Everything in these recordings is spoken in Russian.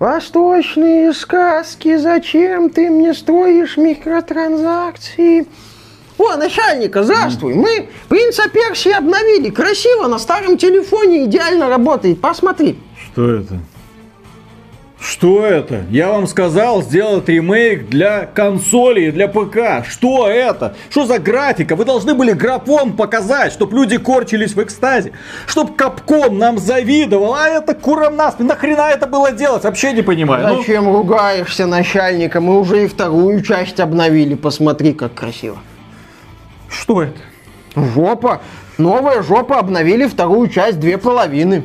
Восточные сказки, зачем ты мне строишь микротранзакции? О, начальника, здравствуй. Мы принца Персии обновили. Красиво, на старом телефоне идеально работает. Посмотри. Что это? Что это? Я вам сказал сделать ремейк для консоли и для ПК. Что это? Что за графика? Вы должны были графон показать, чтобы люди корчились в экстазе. Чтоб Капком нам завидовал. А это куром нас. Нахрена это было делать? Вообще не понимаю. Ну. Зачем ну... ругаешься начальника? Мы уже и вторую часть обновили. Посмотри, как красиво. Что это? Жопа. Новая жопа обновили вторую часть, две половины.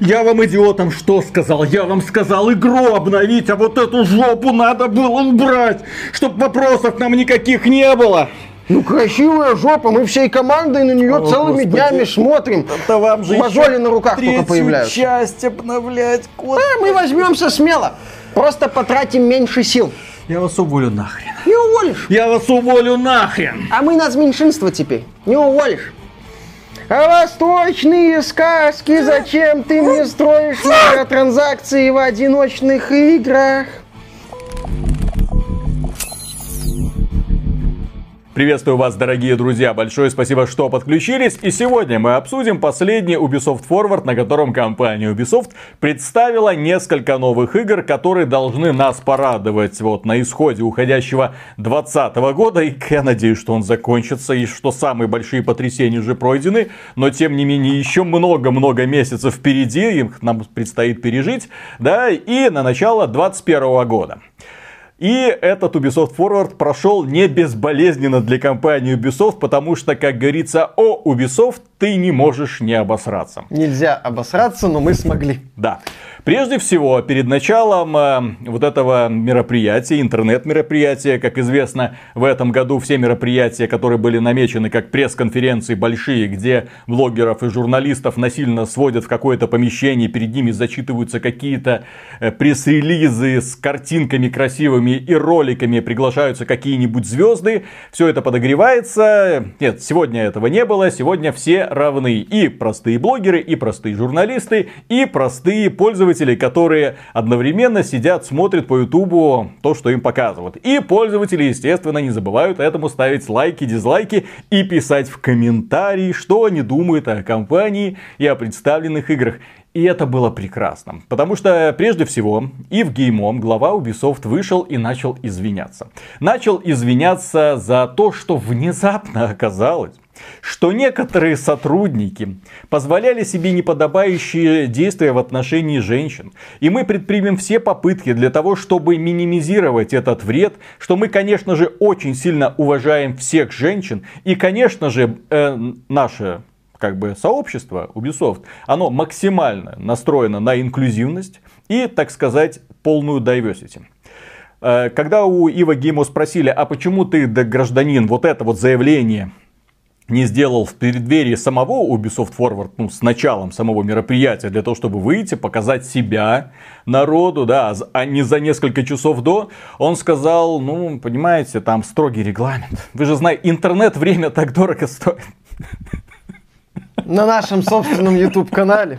Я вам, идиотам, что сказал? Я вам сказал игру обновить, а вот эту жопу надо было убрать, чтобы вопросов нам никаких не было. Ну, красивая жопа, мы всей командой на нее О, целыми господи. днями смотрим. Это вам же Мозоли на руках только появляются. часть обновлять, господи. А, мы возьмемся смело. Просто потратим меньше сил. Я вас уволю нахрен. Не уволишь. Я вас уволю нахрен. А мы нас меньшинство теперь. Не уволишь. А восточные сказки, зачем ты мне строишь микротранзакции в одиночных играх? Приветствую вас, дорогие друзья. Большое спасибо, что подключились. И сегодня мы обсудим последний Ubisoft Forward, на котором компания Ubisoft представила несколько новых игр, которые должны нас порадовать вот на исходе уходящего 2020 года. И я надеюсь, что он закончится и что самые большие потрясения уже пройдены. Но тем не менее, еще много-много месяцев впереди, их нам предстоит пережить. Да, и на начало 2021 года. И этот Ubisoft Forward прошел не безболезненно для компании Ubisoft, потому что, как говорится, о Ubisoft ты не можешь не обосраться. Нельзя обосраться, но мы смогли. Да. Прежде всего, перед началом э, вот этого мероприятия, интернет-мероприятия, как известно, в этом году все мероприятия, которые были намечены как пресс-конференции большие, где блогеров и журналистов насильно сводят в какое-то помещение, перед ними зачитываются какие-то э, пресс-релизы с картинками красивыми и роликами, приглашаются какие-нибудь звезды, все это подогревается. Нет, сегодня этого не было, сегодня все равны. И простые блогеры, и простые журналисты, и простые пользователи которые одновременно сидят, смотрят по ютубу то, что им показывают. И пользователи, естественно, не забывают этому ставить лайки, дизлайки и писать в комментарии, что они думают о компании и о представленных играх. И это было прекрасно. Потому что, прежде всего, и в Геймом глава Ubisoft вышел и начал извиняться. Начал извиняться за то, что внезапно оказалось, что некоторые сотрудники позволяли себе неподобающие действия в отношении женщин. И мы предпримем все попытки для того, чтобы минимизировать этот вред, что мы, конечно же, очень сильно уважаем всех женщин. И, конечно же, э, наше как бы сообщество Ubisoft, оно максимально настроено на инклюзивность и, так сказать, полную diversity. Э, когда у Ива Геймо спросили, а почему ты, да, гражданин, вот это вот заявление не сделал в преддверии самого Ubisoft Forward, ну, с началом самого мероприятия, для того, чтобы выйти, показать себя народу, да, а не за несколько часов до, он сказал, ну, понимаете, там строгий регламент. Вы же знаете, интернет время так дорого стоит. На нашем собственном YouTube-канале.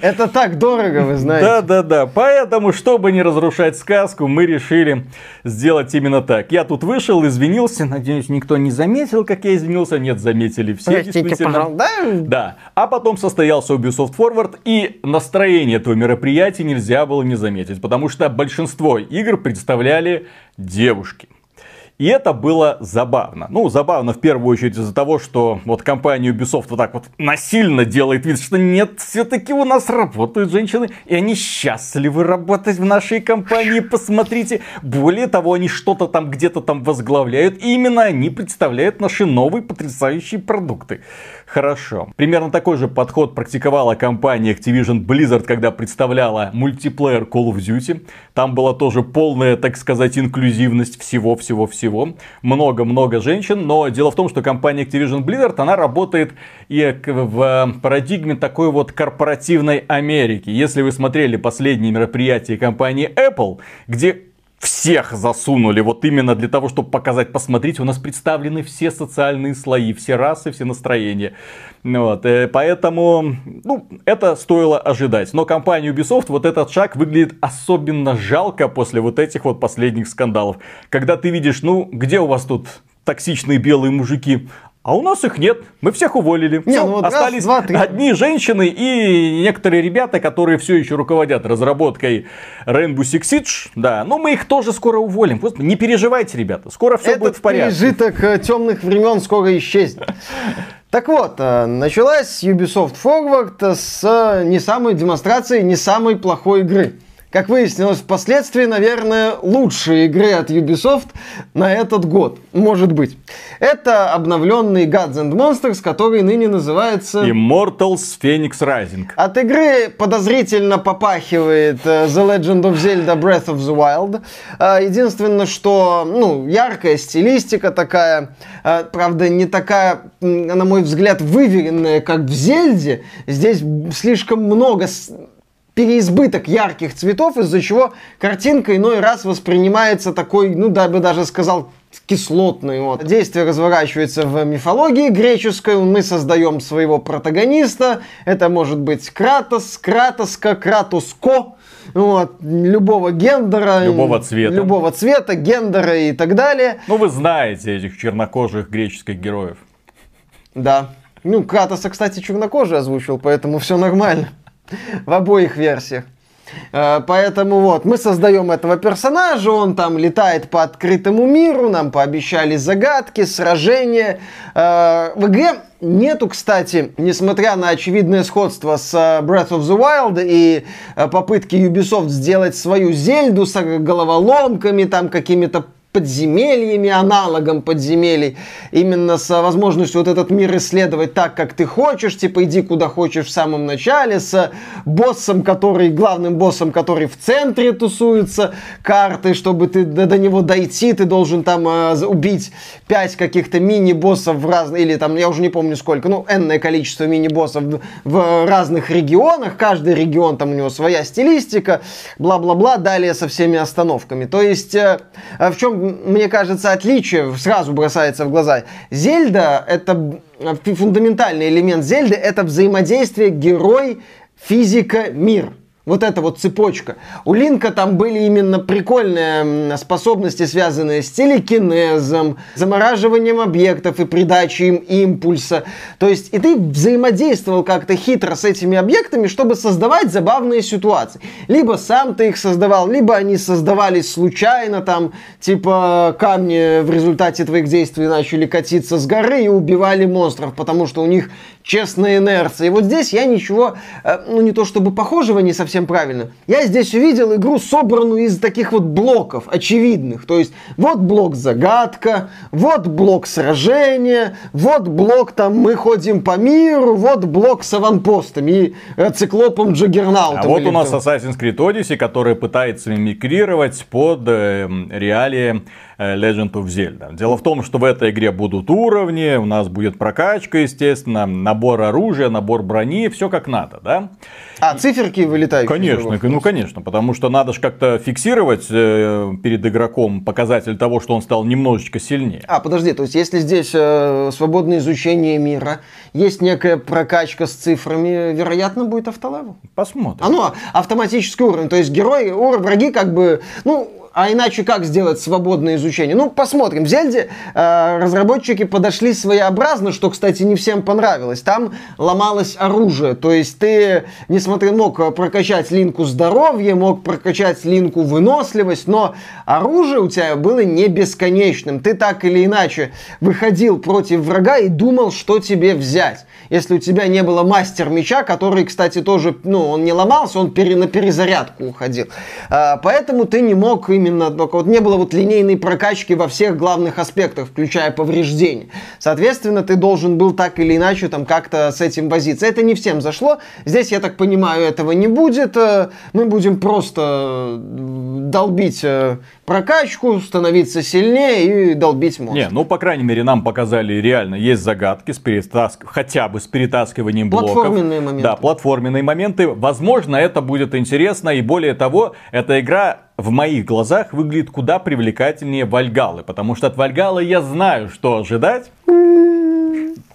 Это так дорого, вы знаете. Да, да, да. Поэтому, чтобы не разрушать сказку, мы решили сделать именно так. Я тут вышел, извинился. Надеюсь, никто не заметил, как я извинился. Нет, заметили все. Простите, пожалуйста. Да? да. А потом состоялся Ubisoft Forward, и настроение этого мероприятия нельзя было не заметить. Потому что большинство игр представляли девушки. И это было забавно. Ну, забавно в первую очередь из-за того, что вот компания Ubisoft вот так вот насильно делает вид, что нет, все-таки у нас работают женщины, и они счастливы работать в нашей компании. Посмотрите. Более того, они что-то там где-то там возглавляют, и именно они представляют наши новые потрясающие продукты. Хорошо. Примерно такой же подход практиковала компания Activision Blizzard, когда представляла мультиплеер Call of Duty. Там была тоже полная, так сказать, инклюзивность всего-всего-всего. Много-много женщин, но дело в том, что компания Activision Blizzard, она работает и в парадигме такой вот корпоративной Америки. Если вы смотрели последние мероприятия компании Apple, где всех засунули вот именно для того, чтобы показать, посмотрите, у нас представлены все социальные слои, все расы, все настроения. Вот, э, поэтому, ну, это стоило ожидать. Но компания Ubisoft, вот этот шаг выглядит особенно жалко после вот этих вот последних скандалов. Когда ты видишь, ну, где у вас тут токсичные белые мужики? А у нас их нет, мы всех уволили. Не, Все, ну вот остались раз, два, одни женщины и некоторые ребята, которые все еще руководят разработкой Rainbow Six Siege. Да, но мы их тоже скоро уволим. Просто не переживайте, ребята, скоро все Этот будет в порядке. пережиток э, темных времен скоро исчезнет. Так вот, э, началась Ubisoft Forward с э, не самой демонстрации, не самой плохой игры как выяснилось впоследствии, наверное, лучшие игры от Ubisoft на этот год. Может быть. Это обновленный Gods and Monsters, который ныне называется... Immortals Phoenix Rising. От игры подозрительно попахивает э, The Legend of Zelda Breath of the Wild. Э, единственное, что, ну, яркая стилистика такая, э, правда, не такая, на мой взгляд, выверенная, как в Зельде. Здесь слишком много переизбыток ярких цветов, из-за чего картинка иной раз воспринимается такой, ну, да бы даже сказал, кислотный. Вот. Действие разворачивается в мифологии греческой. Мы создаем своего протагониста. Это может быть Кратос, Кратоска, Кратоско. Вот, любого гендера. Любого цвета. Любого цвета, гендера и так далее. Ну, вы знаете этих чернокожих греческих героев. Да. Ну, Кратоса, кстати, чернокожий озвучил, поэтому все нормально. в обоих версиях. Э, поэтому вот, мы создаем этого персонажа, он там летает по открытому миру, нам пообещали загадки, сражения. Э, в игре нету, кстати, несмотря на очевидное сходство с э, Breath of the Wild и попытки Ubisoft сделать свою Зельду с головоломками, там какими-то подземельями, аналогом подземелий, именно с возможностью вот этот мир исследовать так, как ты хочешь, типа иди куда хочешь в самом начале, с боссом, который, главным боссом, который в центре тусуется карты, чтобы ты до, до него дойти, ты должен там э, убить пять каких-то мини-боссов в разных, или там, я уже не помню сколько, ну, энное количество мини-боссов в, в разных регионах, каждый регион там у него своя стилистика, бла-бла-бла, далее со всеми остановками. То есть, э, в чем мне кажется, отличие сразу бросается в глаза. Зельда — это фундаментальный элемент Зельды, это взаимодействие герой, физика, мир. Вот эта вот цепочка. У Линка там были именно прикольные способности, связанные с телекинезом, замораживанием объектов и придачей им импульса. То есть, и ты взаимодействовал как-то хитро с этими объектами, чтобы создавать забавные ситуации. Либо сам ты их создавал, либо они создавались случайно, там, типа камни в результате твоих действий начали катиться с горы и убивали монстров, потому что у них честная инерция. И вот здесь я ничего, э, ну не то чтобы похожего не совсем правильно, я здесь увидел игру, собранную из таких вот блоков очевидных. То есть вот блок загадка, вот блок сражения, вот блок там мы ходим по миру, вот блок с аванпостами и э, циклопом Джаггернаутом. А вот у нас Assassin's Creed Odyssey, который пытается мимикрировать под э, реалии Legend of Zelda. Дело в том, что в этой игре будут уровни, у нас будет прокачка, естественно, набор оружия, набор брони, все как надо, да? А, циферки вылетают? Конечно, ну конечно, потому что надо же как-то фиксировать э, перед игроком показатель того, что он стал немножечко сильнее. А, подожди, то есть если здесь э, свободное изучение мира, есть некая прокачка с цифрами, вероятно, будет автолевел? Посмотрим. А ну, автоматический уровень, то есть герой, враги как бы, ну, а иначе как сделать свободное изучение? Ну, посмотрим. В Зельде э, разработчики подошли своеобразно, что, кстати, не всем понравилось. Там ломалось оружие. То есть ты, несмотря мог прокачать линку здоровье, мог прокачать линку выносливость, но оружие у тебя было не бесконечным. Ты так или иначе выходил против врага и думал, что тебе взять если у тебя не было мастер меча, который, кстати, тоже, ну, он не ломался, он пере, на перезарядку уходил. А, поэтому ты не мог именно, только вот не было вот линейной прокачки во всех главных аспектах, включая повреждения. Соответственно, ты должен был так или иначе там как-то с этим возиться. Это не всем зашло. Здесь, я так понимаю, этого не будет. Э, мы будем просто долбить э, прокачку, становиться сильнее и долбить монстров. Не, ну, по крайней мере, нам показали реально, есть загадки с перетаск... хотя бы с перетаскиванием блоков. Платформенные моменты. Да, платформенные моменты. Возможно, это будет интересно, и более того, эта игра в моих глазах выглядит куда привлекательнее Вальгалы, потому что от Вальгалы я знаю, что ожидать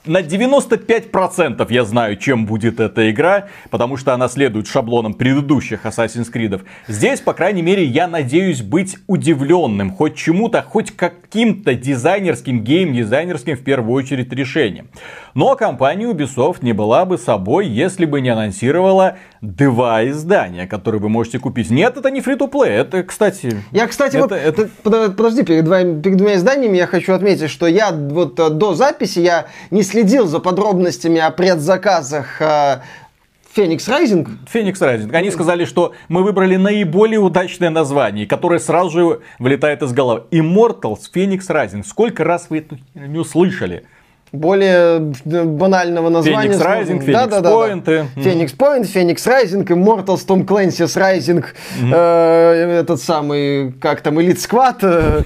на 95% я знаю, чем будет эта игра, потому что она следует шаблонам предыдущих Assassin's Creed. Здесь, по крайней мере, я надеюсь быть удивленным хоть чему-то, хоть каким-то дизайнерским, гейм-дизайнерским в первую очередь решением. Но компания Ubisoft не была бы собой, если бы не анонсировала два издания, которые вы можете купить. Нет, это не фри to play это, кстати... Я, кстати, это, вот, это... подожди, перед, двумя, перед двумя изданиями я хочу отметить, что я вот э, до записи я не следил за подробностями о предзаказах э, Феникс Райзинг? Феникс Райзинг. Они сказали, что мы выбрали наиболее удачное название, которое сразу же вылетает из головы. Immortals Феникс Райзинг. Сколько раз вы это не услышали? Более э, банального названия. Феникс Райзинг, Феникс да, да, Point. Да, да. Феникс Point, Феникс Райзинг, Immortals, Том Clancy's Райзинг, э, этот самый, как там, Elite Squad, э,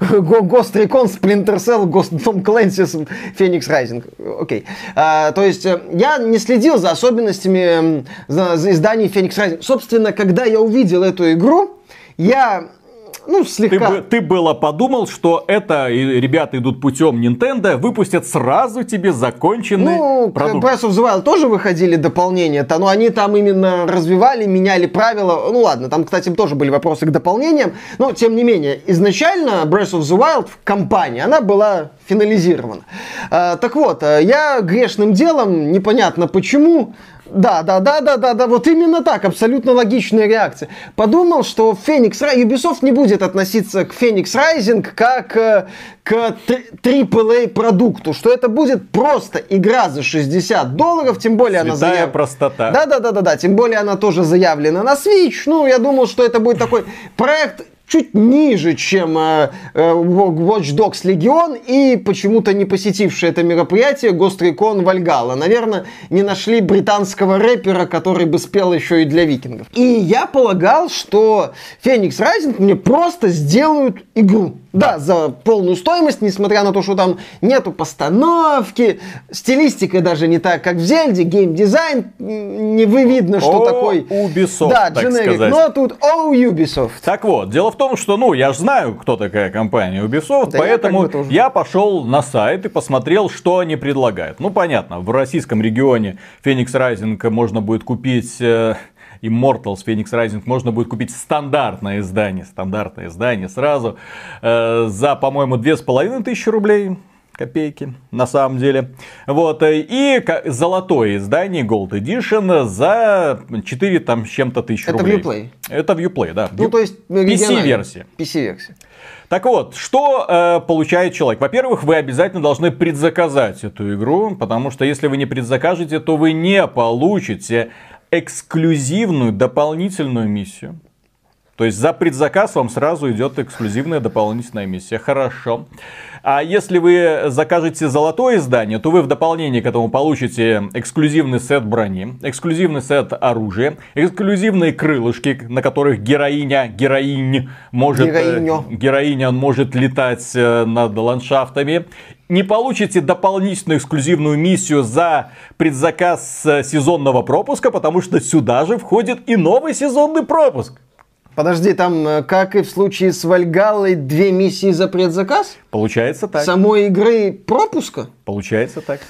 Ghost Recon, Splinter Cell, Ghost, Том Clancy's, Феникс Райзинг. Окей. А, то есть, э, я не следил за особенностями за, за изданий Феникс Райзинг. Собственно, когда я увидел эту игру, я ну, слегка. Ты, ты было подумал, что это ребята идут путем Nintendo, выпустят сразу тебе законченный ну, продукт. Breath of the Wild тоже выходили дополнения-то, но они там именно развивали, меняли правила. Ну ладно, там, кстати, тоже были вопросы к дополнениям, но тем не менее, изначально Breath of the Wild компания, она была финализирована. А, так вот, я грешным делом, непонятно почему, да, да, да, да, да, да, вот именно так, абсолютно логичная реакция. Подумал, что Феникс Ubisoft не будет относиться к Феникс Rising как э, к AAA продукту, что это будет просто игра за 60 долларов, тем более Святая она заявлена. простота. Да, да, да, да, да, тем более она тоже заявлена на Switch. Ну, я думал, что это будет такой проект чуть ниже, чем э, э, Watch Dogs Legion и почему-то не посетивший это мероприятие Ghost Recon Valhalla. Наверное, не нашли британского рэпера, который бы спел еще и для викингов. И я полагал, что Phoenix Rising мне просто сделают игру. Да, за полную стоимость, несмотря на то, что там нету постановки, стилистика даже не так, как в Зельде, геймдизайн, не вы видно, что о, такой... Ubisoft, да, так generic, сказать. но тут о Ubisoft. Так вот, дело в том, что, ну, я же знаю, кто такая компания Ubisoft, да поэтому я, я пошел на сайт и посмотрел, что они предлагают. Ну, понятно, в российском регионе Phoenix Rising можно будет купить э, Immortals Phoenix Rising можно будет купить стандартное издание, стандартное издание сразу э, за, по-моему, две с половиной тысячи рублей копейки, на самом деле. Вот, э, и золотое издание Gold Edition за 4 там с чем-то тысяч Это рублей. Это Uplay? Это Uplay, да. Ну, то есть PC-версия. PC-версия. Так вот, что э, получает человек? Во-первых, вы обязательно должны предзаказать эту игру, потому что если вы не предзакажете, то вы не получите эксклюзивную дополнительную миссию. То есть за предзаказ вам сразу идет эксклюзивная дополнительная миссия. Хорошо. А если вы закажете золотое издание, то вы в дополнение к этому получите эксклюзивный сет брони, эксклюзивный сет оружия, эксклюзивные крылышки, на которых героиня, героинь может, Героиню. героиня может летать э, над ландшафтами. Не получите дополнительную эксклюзивную миссию за предзаказ э, сезонного пропуска, потому что сюда же входит и новый сезонный пропуск. Подожди, там, э, как и в случае с Вальгаллой, две миссии за предзаказ? Получается так. Самой игры пропуска? Получается так.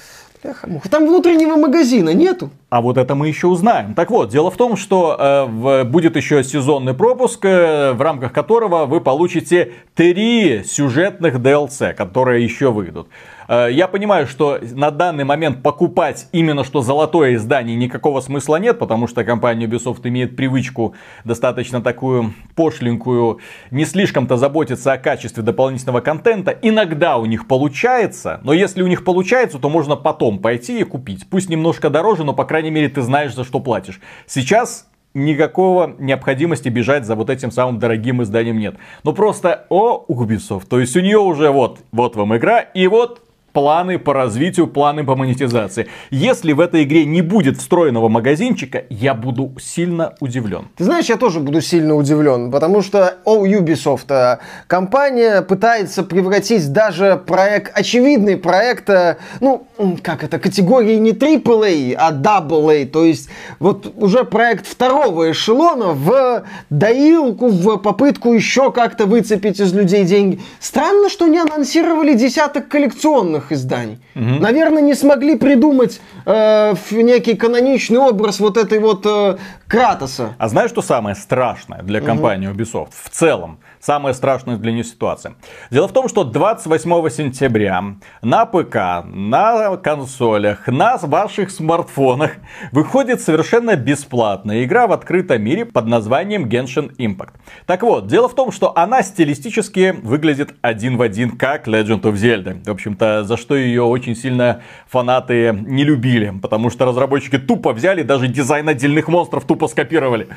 Там внутреннего магазина нету. А вот это мы еще узнаем. Так вот, дело в том, что э, в, будет еще сезонный пропуск, э, в рамках которого вы получите три сюжетных DLC, которые еще выйдут. Э, я понимаю, что на данный момент покупать именно что золотое издание никакого смысла нет, потому что компания Ubisoft имеет привычку достаточно такую пошленькую, не слишком-то заботиться о качестве дополнительного контента. Иногда у них получается, но если у них получается, то можно потом пойти и купить. Пусть немножко дороже, но по крайней мере ты знаешь, за что платишь. Сейчас никакого необходимости бежать за вот этим самым дорогим изданием нет. Но просто о Ubisoft. То есть у нее уже вот, вот вам игра, и вот планы по развитию, планы по монетизации. Если в этой игре не будет встроенного магазинчика, я буду сильно удивлен. Ты знаешь, я тоже буду сильно удивлен, потому что о, Ubisoft, э, компания пытается превратить даже проект, очевидный проект, э, ну, как это, категории не AAA, а AA, то есть вот уже проект второго эшелона в доилку, в попытку еще как-то выцепить из людей деньги. Странно, что не анонсировали десяток коллекционных изданий. Угу. Наверное, не смогли придумать э, некий каноничный образ вот этой вот э, Кратоса. А знаешь, что самое страшное для компании Ubisoft в целом? Самая страшная для нее ситуация. Дело в том, что 28 сентября на ПК, на консолях, на ваших смартфонах выходит совершенно бесплатная игра в открытом мире под названием Genshin Impact. Так вот, дело в том, что она стилистически выглядит один в один как Legend of Zelda. В общем-то, за что ее очень сильно фанаты не любили, потому что разработчики тупо взяли, даже дизайн отдельных монстров тупо скопировали.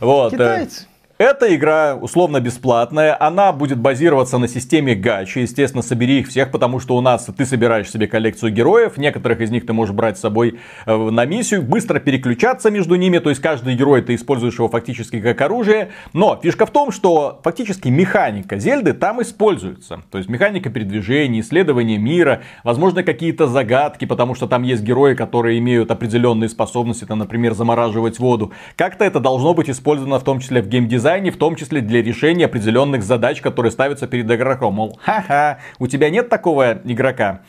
Вот. Э, Китайцы. Эта игра условно бесплатная, она будет базироваться на системе гачи. Естественно, собери их всех, потому что у нас ты собираешь себе коллекцию героев, некоторых из них ты можешь брать с собой э, на миссию, быстро переключаться между ними, то есть каждый герой ты используешь его фактически как оружие. Но фишка в том, что фактически механика Зельды там используется. То есть механика передвижения, исследования мира, возможно какие-то загадки, потому что там есть герои, которые имеют определенные способности, там, например, замораживать воду. Как-то это должно быть использовано в том числе в геймдизайне дизайне, в том числе для решения определенных задач, которые ставятся перед игроком. Мол, ха-ха, у тебя нет такого игрока?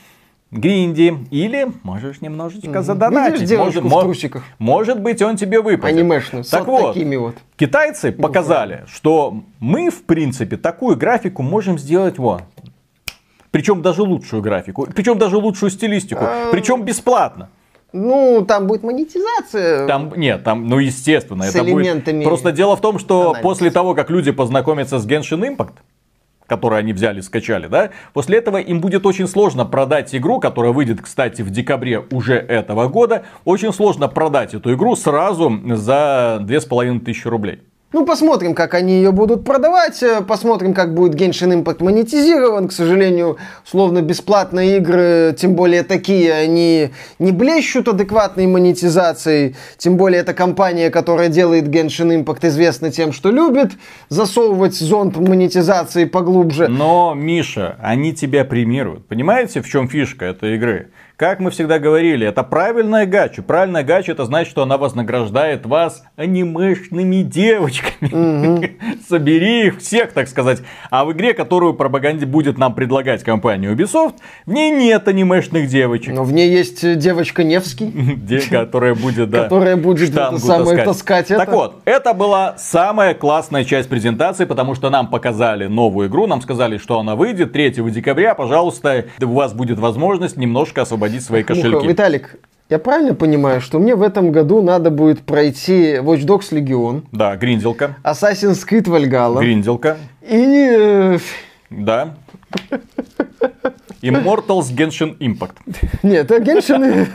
Гринди. Или можешь немножечко задонатить. Видишь может, в трусиках. может быть, он тебе выпадет. Анимешную. Так вот, такими вот. Китайцы ну, показали, что мы, в принципе, такую графику можем сделать вот. Причем даже лучшую графику. Причем даже лучшую стилистику. А... Причем бесплатно. Ну, там будет монетизация. Там, нет, там, ну, естественно, с это элементами будет. Просто дело в том, что анализ. после того, как люди познакомятся с Genshin Impact, который они взяли, скачали, да, после этого им будет очень сложно продать игру, которая выйдет, кстати, в декабре уже этого года, очень сложно продать эту игру сразу за 2500 рублей. Ну, посмотрим, как они ее будут продавать, э, посмотрим, как будет Genshin Impact монетизирован. К сожалению, условно бесплатные игры, тем более такие, они не блещут адекватной монетизацией. Тем более, это компания, которая делает Genshin Impact известна тем, что любит засовывать зонт монетизации поглубже. Но, Миша, они тебя премируют. Понимаете, в чем фишка этой игры? Как мы всегда говорили, это правильная гача. Правильная гача это значит, что она вознаграждает вас анимешными девочками. Собери их всех, так сказать. А в игре, которую пропаганде будет нам предлагать компания Ubisoft, в ней нет анимешных девочек. Но в ней есть девочка Невский. Которая будет, да, Которая будет таскать Так вот, это была самая классная часть презентации, потому что нам показали новую игру, нам сказали, что она выйдет 3 декабря. Пожалуйста, у вас будет возможность немножко освободиться освободить свои кошельки. Виталик, я правильно понимаю, что мне в этом году надо будет пройти Watch Dogs Legion? Да, Гринделка. Assassin's Creed Valhalla. Гринделка. И... Э, да. Immortals Genshin Impact. Нет, Genshin,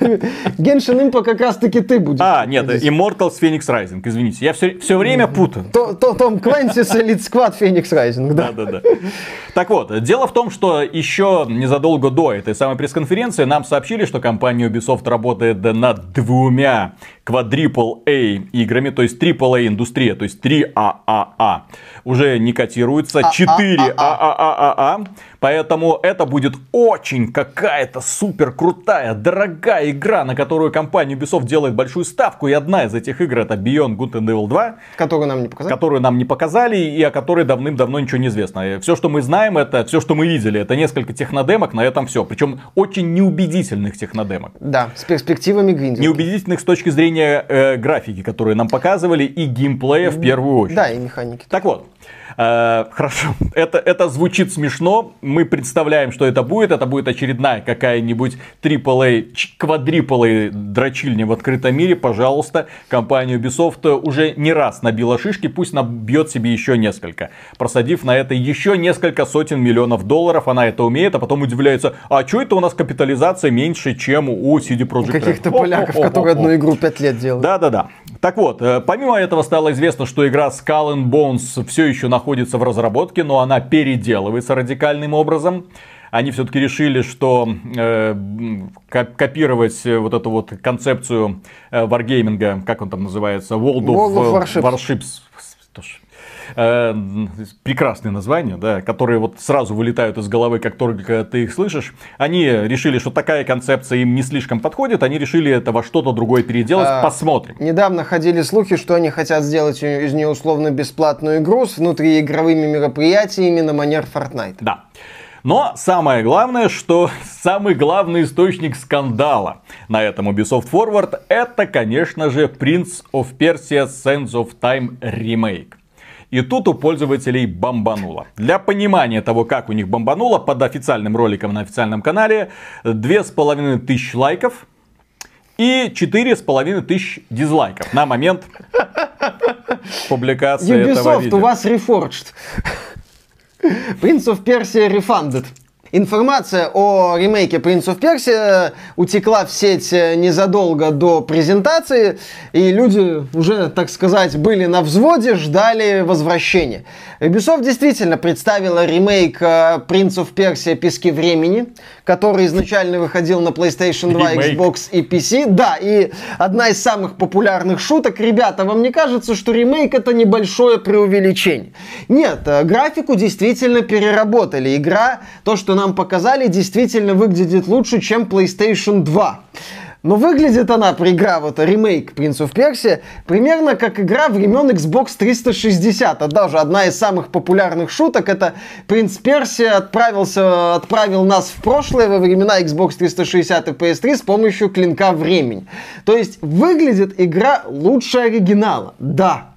Genshin Impact как раз таки ты будешь. А, нет, Immortals Phoenix Rising, извините. Я все, все время путаю. То, то, Том Клэнсис Elite Squad Phoenix Rising, да. Да, да, да. Так вот, дело в том, что еще незадолго до этой самой пресс-конференции нам сообщили, что компания Ubisoft работает над двумя quadruple A играми, то есть AAA индустрия, то есть 3 AAA. Уже не котируется 4 AAA. Поэтому это будет очень какая-то супер крутая, дорогая игра, на которую компания Ubisoft делает большую ставку. И одна из этих игр это Beyond Good and Evil 2. Которую нам не показали. Которую нам не показали и о которой давным-давно ничего не известно. Все, что мы знаем, это все, что мы видели. Это несколько технодемок, на этом все. Причем очень неубедительных технодемок. Да, с перспективами Гвинделки. Неубедительных с точки зрения э, графики, которые нам показывали, и геймплея в первую очередь. Да, и механики. Так вот, Э, хорошо, это, это звучит смешно. Мы представляем, что это будет. Это будет очередная какая-нибудь AAA, квадрипл дрочильня в открытом мире. Пожалуйста, компания Ubisoft уже не раз набила шишки, пусть набьет себе еще несколько. Просадив на это еще несколько сотен миллионов долларов, она это умеет, а потом удивляется, а что это у нас капитализация меньше, чем у CD Projekt Red? Каких-то поляков, которые одну игру 5 лет делают. Да-да-да. Так вот, э, помимо этого стало известно, что игра Skull and Bones все еще находится в разработке, но она переделывается радикальным образом. они все-таки решили, что э, копировать вот эту вот концепцию э, wargaming, как он там называется, World of, World of Warships. Warships. Э, прекрасные названия, да, которые вот сразу вылетают из головы, как только ты их слышишь. Они решили, что такая концепция им не слишком подходит, они решили это во что-то другое переделать. А, Посмотрим. Недавно ходили слухи, что они хотят сделать из нее условно бесплатную игру с внутриигровыми мероприятиями на манер Fortnite. Да. Но самое главное, что самый главный источник скандала на этом Ubisoft Forward это, конечно же, Prince of Persia Sands of Time Remake. И тут у пользователей бомбануло. Для понимания того, как у них бомбануло, под официальным роликом на официальном канале 2500 лайков и 4500 дизлайков на момент публикации Ubisoft, этого видео. у вас reforged. Prince of Persia Refunded. Информация о ремейке Prince of Persia утекла в сеть незадолго до презентации, и люди уже, так сказать, были на взводе, ждали возвращения. Ubisoft действительно представила ремейк э, Prince of Persia Пески времени, который изначально выходил на PlayStation 2, ремейк. Xbox и PC. Да, и одна из самых популярных шуток. Ребята, вам не кажется, что ремейк это небольшое преувеличение? Нет, э, графику действительно переработали. Игра, то, что нам показали, действительно выглядит лучше, чем PlayStation 2. Но выглядит она, игра, вот ремейк Prince of Persia, примерно как игра времен Xbox 360. А даже одна из самых популярных шуток, это Принц Персия отправился, отправил нас в прошлое во времена Xbox 360 и PS3 с помощью клинка времени. То есть выглядит игра лучше оригинала, да.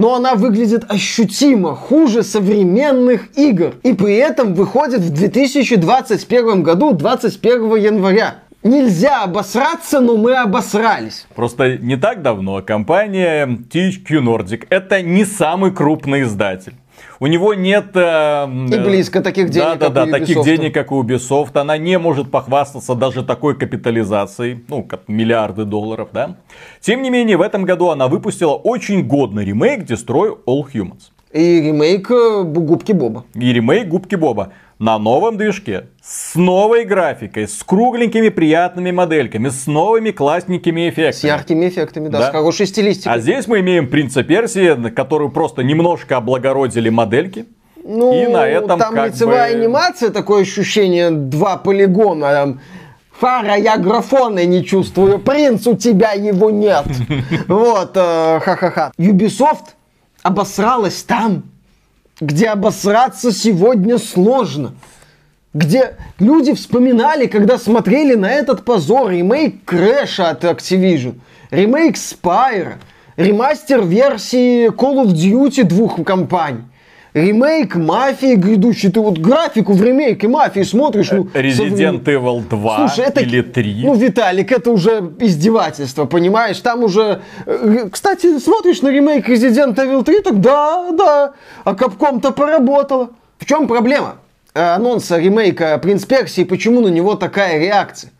Но она выглядит ощутимо хуже современных игр. И при этом выходит в 2021 году, 21 января нельзя обосраться, но мы обосрались. Просто не так давно компания THQ Nordic это не самый крупный издатель. У него нет... Э, и близко таких денег, да, да, да, таких денег, как у Ubisoft. Она не может похвастаться даже такой капитализацией, ну, как миллиарды долларов, да. Тем не менее, в этом году она выпустила очень годный ремейк Destroy All Humans. И ремейк э, Губки Боба. И ремейк Губки Боба на новом движке, с новой графикой, с кругленькими приятными модельками, с новыми классненькими эффектами. С яркими эффектами, да, да. с хорошей стилистикой. А здесь мы имеем принца Персии, которую просто немножко облагородили модельки. Ну, и на этом там как лицевая бы... анимация, такое ощущение, два полигона. Фара, я графона не чувствую. Принц, у тебя его нет. Вот, э, ха-ха-ха. Ubisoft обосралась там, где обосраться сегодня сложно. Где люди вспоминали, когда смотрели на этот позор, ремейк Крэша от Activision, ремейк Spyro, ремастер версии Call of Duty двух компаний ремейк Мафии грядущий. Ты вот графику в ремейке Мафии смотришь. Ну, Resident соврем... Evil 2 Слушай, это, или 3. Ну, Виталик, это уже издевательство, понимаешь? Там уже... Э, кстати, смотришь на ремейк Resident Evil 3, так да, да. А Capcom-то поработала. В чем проблема? Э, анонса ремейка Принц Персии, почему на него такая реакция?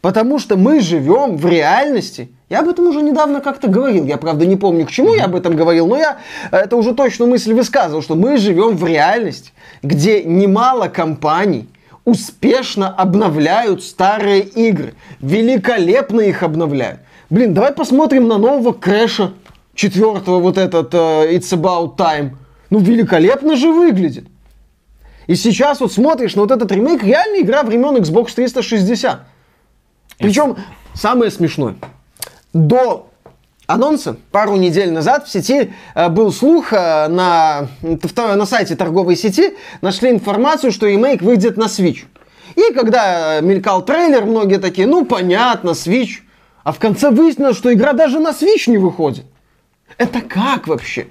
Потому что мы живем в реальности, я об этом уже недавно как-то говорил. Я, правда, не помню, к чему я об этом говорил, но я это уже точно мысль высказывал, что мы живем в реальности, где немало компаний успешно обновляют старые игры. Великолепно их обновляют. Блин, давай посмотрим на нового Крэша, четвертого вот этот uh, It's About Time. Ну, великолепно же выглядит. И сейчас вот смотришь на вот этот ремейк, реальная игра времен Xbox 360. Причем самое смешное – до анонса пару недель назад в сети э, был слух э, на, на сайте торговой сети, нашли информацию, что ремейк выйдет на Switch. И когда мелькал трейлер, многие такие, ну понятно, Switch. А в конце выяснилось, что игра даже на Switch не выходит. Это как вообще?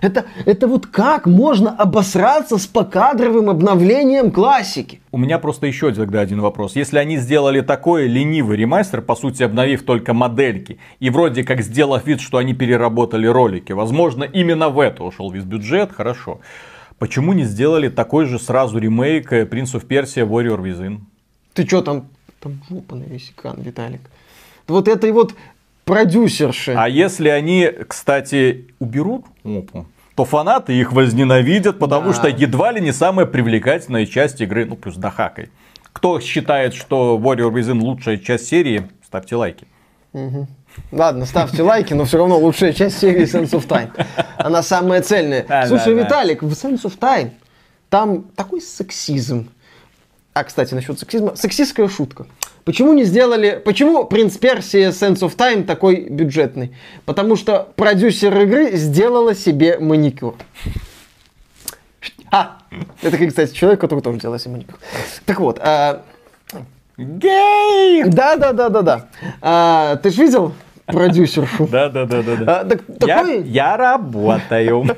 Это, это вот как можно обосраться с покадровым обновлением классики? У меня просто еще тогда один вопрос. Если они сделали такой ленивый ремастер, по сути обновив только модельки, и вроде как сделав вид, что они переработали ролики, возможно именно в это ушел весь бюджет, хорошо. Почему не сделали такой же сразу ремейк Prince of Persia Warrior Within? Ты что там? Там жопа на весь экран, Виталик. Вот этой вот продюсерши. А если они, кстати, уберут опу, то фанаты их возненавидят, потому Да. что едва ли не самая привлекательная часть игры, ну плюс Дахакой. Кто считает, что Warrior Within лучшая часть серии, ставьте лайки. Ладно, ставьте лайки, но все равно лучшая часть серии Sense of Time. Она самая цельная. Да, Слушай, да. Виталик, в Sense of Time там такой сексизм. А, кстати, насчет сексизма. Сексистская шутка. Почему не сделали... Почему «Принц Персии» Sense of Time такой бюджетный? Потому что продюсер игры сделала себе маникюр. А, это, кстати, человек, который тоже делал себе маникюр. Так вот, а, Гей! да, да, да, да, да. А, ты же видел продюсершу? Да, да, да, да, да. А, так- Я, такой... я работаю.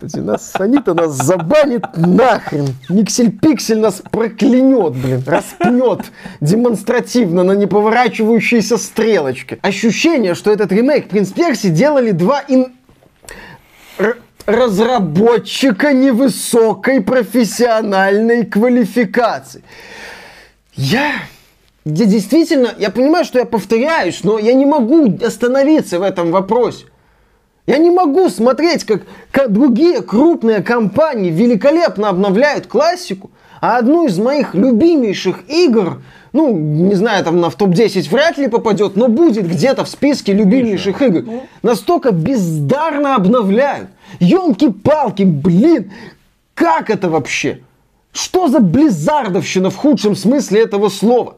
Господи, нас, они-то нас забанит нахрен. Никсель-пиксель нас проклянет, блин, распнет демонстративно на неповорачивающейся стрелочке. Ощущение, что этот ремейк Принц Перси делали два ин... р- разработчика невысокой профессиональной квалификации. Я... Я действительно, я понимаю, что я повторяюсь, но я не могу остановиться в этом вопросе. Я не могу смотреть, как, как другие крупные компании великолепно обновляют классику, а одну из моих любимейших игр, ну, не знаю, там на в топ-10 вряд ли попадет, но будет где-то в списке любимейших игр, настолько бездарно обновляют. Елки-палки, блин, как это вообще? Что за близзардовщина в худшем смысле этого слова?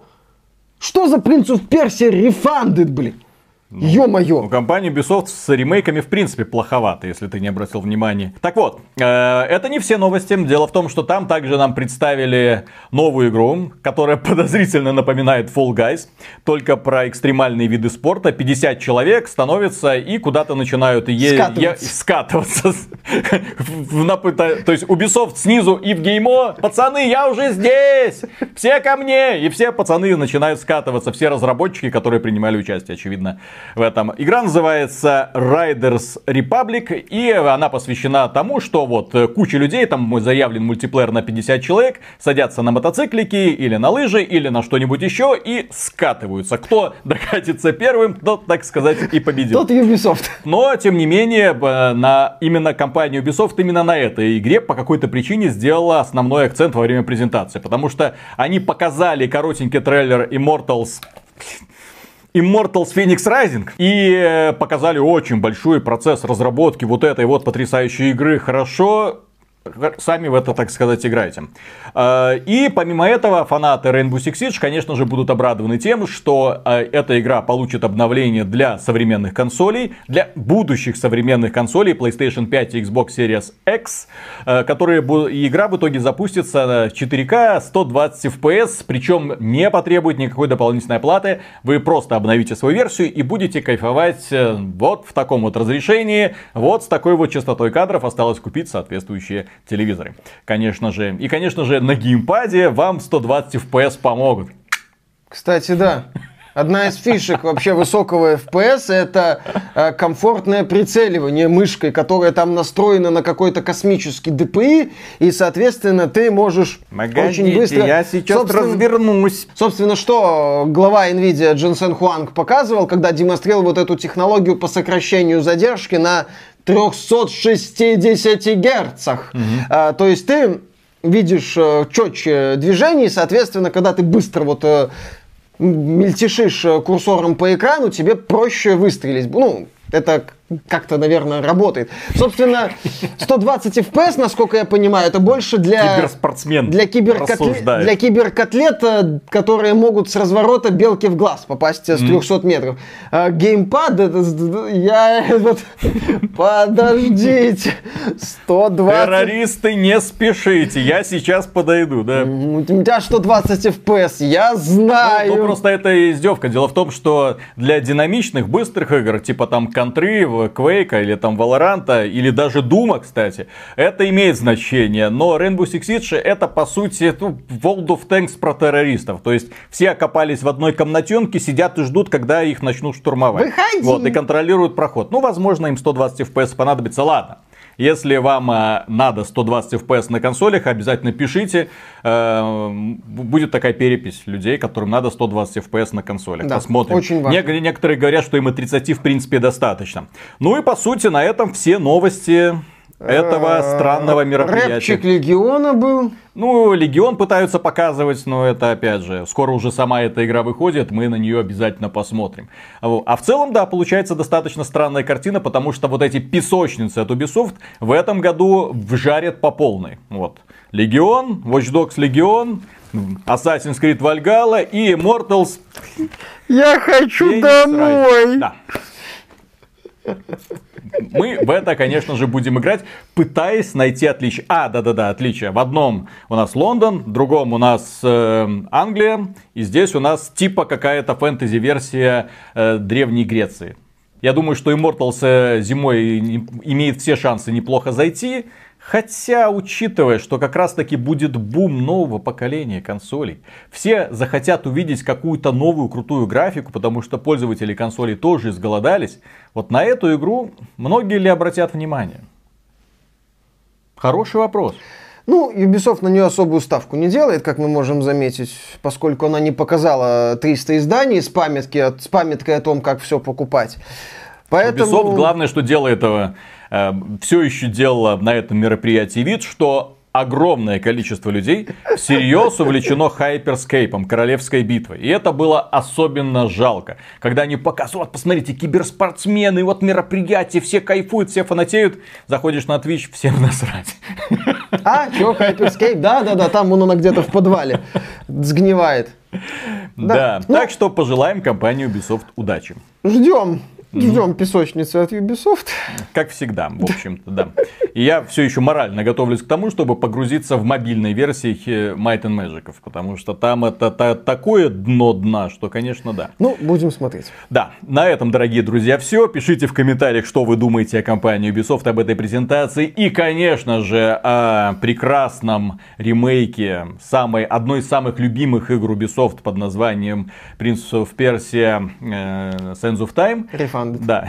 Что за принцу в Персии рефандед, блин? У Ё-моё. компании Ubisoft с ремейками в принципе плоховато, если ты не обратил внимания. Так вот, э, это не все новости. Дело в том, что там также нам представили новую игру, которая подозрительно напоминает Fall Guys, только про экстремальные виды спорта. 50 человек становятся и куда-то начинают е- Скатываться. е- скатываться. То есть Ubisoft снизу и в геймо. Пацаны, я уже здесь! Все ко мне! И все пацаны начинают скатываться. Все разработчики, которые принимали участие, очевидно, в этом. Игра называется Riders Republic. И она посвящена тому, что вот э, куча людей, там заявлен мультиплеер на 50 человек, садятся на мотоциклики или на лыжи, или на что-нибудь еще и скатываются. Кто докатится первым, тот, так сказать, и победил. Тот Ubisoft. Но, тем не менее, на именно компания Ubisoft именно на этой игре по какой-то причине сделала основной акцент во время презентации. Потому что они показали коротенький трейлер Immortals Immortals Phoenix Rising и э, показали очень большой процесс разработки вот этой вот потрясающей игры. Хорошо, сами в это, так сказать, играете. Э, И помимо этого, фанаты Rainbow Six Siege, конечно же, будут обрадованы тем, что э, эта игра получит обновление для современных консолей, для будущих современных консолей PlayStation 5 и Xbox Series X, э, которые игра в итоге запустится на 4К 120 FPS, причем не потребует никакой дополнительной оплаты. Вы просто обновите свою версию и будете кайфовать э, вот в таком вот разрешении, вот с такой вот частотой кадров осталось купить соответствующие телевизоры. Конечно же. И, конечно же, на геймпаде вам 120 FPS помогут. Кстати, да. Одна из фишек вообще высокого FPS это э, комфортное прицеливание мышкой, которая там настроена на какой-то космический DPI, и, соответственно, ты можешь очень быстро... Собственно- развернусь. Собственно, что глава NVIDIA Дженсен Хуанг показывал, когда демонстрировал вот эту технологию по сокращению задержки на 360 герцах. А, то есть ты видишь э, четче движение, и, соответственно, когда ты быстро вот э, мельтешишь э, курсором по экрану, тебе проще выстрелить. Ну, это как-то, наверное, работает. Собственно, 120 FPS, насколько я понимаю, это больше для... Киберспортсмен Для, киберкотле- рассуждает. для киберкотлет, э, которые могут с разворота белки в глаз попасть э, с 300 метров. А геймпад, это, я... вот, подождите, 120... Террористы, не спешите, я сейчас подойду, да. У тебя 120 FPS, я знаю. Ну, просто это издевка. Дело в том, что для динамичных, быстрых игр, типа там Контры, Quake или там Valorant, или даже Дума, кстати, это имеет значение. Но Rainbow Six Siege это, по сути, ну, World of Tanks про террористов. То есть все окопались в одной комнатенке, сидят и ждут, когда их начнут штурмовать. Выходи. Вот, и контролируют проход. Ну, возможно, им 120 FPS понадобится. Ладно. Если вам э, надо 120 FPS на консолях, обязательно пишите. Э, будет такая перепись людей, которым надо 120 FPS на консолях. Да, Посмотрим. очень важно. Нек- некоторые говорят, что им и 30 в принципе достаточно. Ну и по сути на этом все новости этого Э, странного мероприятия. Рэпчик Легиона был. Ну, Легион пытаются показывать, но это опять же, скоро уже сама эта игра выходит, мы на нее обязательно посмотрим. А в целом, да, получается достаточно странная картина, потому что вот эти песочницы от Ubisoft в этом году вжарят по полной. Вот. Легион, Watch Dogs Легион, Assassin's Creed Valhalla и Immortals Я хочу домой. Да. Мы в это, конечно же, будем играть, пытаясь найти отличия. А, да-да-да, отличия. В одном у нас Лондон, в другом у нас э, Англия, и здесь у нас типа какая-то фэнтези-версия э, Древней Греции. Я думаю, что Immortals э, зимой имеет все шансы неплохо зайти. Хотя, учитывая, что как раз таки будет бум нового поколения консолей, все захотят увидеть какую-то новую крутую графику, потому что пользователи консолей тоже изголодались. Вот на эту игру многие ли обратят внимание? Хороший вопрос. Ну, Ubisoft на нее особую ставку не делает, как мы можем заметить, поскольку она не показала 300 изданий с, памятки, с памяткой о том, как все покупать. Поэтому... Ubisoft, главное, что дело этого, все еще делала на этом мероприятии вид, что огромное количество людей всерьез увлечено хайперскейпом, королевской битвой. И это было особенно жалко. Когда они показывают, вот посмотрите, киберспортсмены, вот мероприятие, все кайфуют, все фанатеют. Заходишь на Twitch, всем насрать. А, чё, Hyperscape? Да-да-да, там вон она где-то в подвале сгнивает. Да, Ну- так что пожелаем компании Ubisoft удачи. Ждем. Ждем песочницы от Ubisoft. Как всегда, в общем-то, да. И я все еще морально готовлюсь к тому, чтобы погрузиться в мобильной версии Might and Magic, потому что там это та- такое дно дна, что, конечно, да. Ну, будем смотреть. Да, на этом, дорогие друзья, все. Пишите в комментариях, что вы думаете о компании Ubisoft, об этой презентации. И, конечно же, о прекрасном ремейке самой, одной из самых любимых игр Ubisoft под названием Prince of Persia э, Sands of Time. Refunded. Да,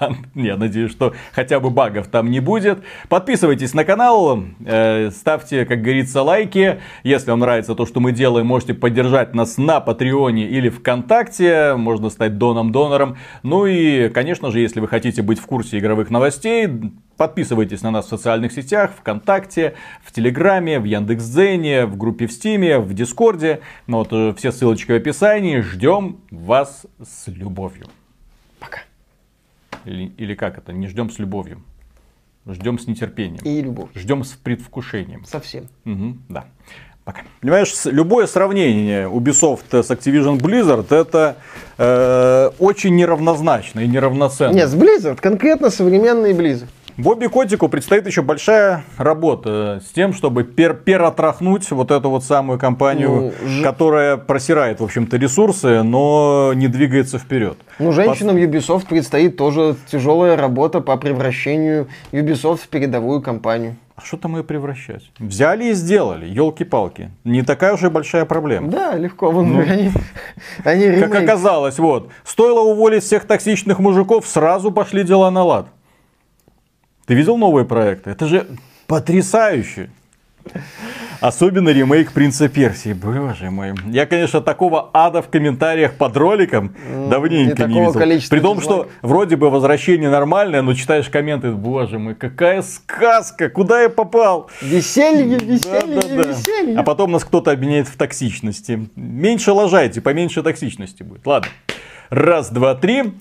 я надеюсь, что хотя бы багов там не будет. Подписывайтесь на канал, э, ставьте, как говорится, лайки. Если вам нравится то, что мы делаем, можете поддержать нас на Патреоне или ВКонтакте. Можно стать доном-донором. Ну и, конечно же, если вы хотите быть в курсе игровых новостей, Подписывайтесь на нас в социальных сетях, ВКонтакте, в Телеграме, в Яндекс.Дзене, в группе в Стиме, в Дискорде. Ну, вот, э, все ссылочки в описании. Ждем вас с любовью. Или, или как это? Не ждем с любовью. Ждем с нетерпением. И любовь. Ждем с предвкушением. Совсем. Мгм, да. Пока. Понимаешь, любое сравнение Ubisoft с Activision Blizzard это э, очень неравнозначно и неравноценно. Нет, с Blizzard, конкретно современный Blizzard. Бобби Котику предстоит еще большая работа с тем, чтобы пер переотрахнуть вот эту вот самую компанию, Ну, которая просирает, в общем-то, ресурсы, но не двигается вперед. Ну, женщинам Ubisoft предстоит тоже тяжелая работа по превращению Ubisoft в передовую компанию. А что там ее превращать? Взяли и сделали, елки-палки. Не такая уж и большая проблема. Да, легко. Вон, Ну. они, они Как оказалось, вот, стоило уволить всех токсичных мужиков, сразу пошли дела на лад. Ты видел новые проекты? Это же потрясающе. Особенно ремейк Принца Персии. Боже мой. Я, конечно, такого ада в комментариях под роликом давненько и не, видел. При том, что вроде бы возвращение нормальное, но читаешь комменты, боже мой, какая сказка, куда я попал? Веселье, веселье, Да-да-да. веселье. А потом нас кто-то обвиняет в токсичности. Меньше лажайте, поменьше токсичности будет. Ладно. Раз, два, три.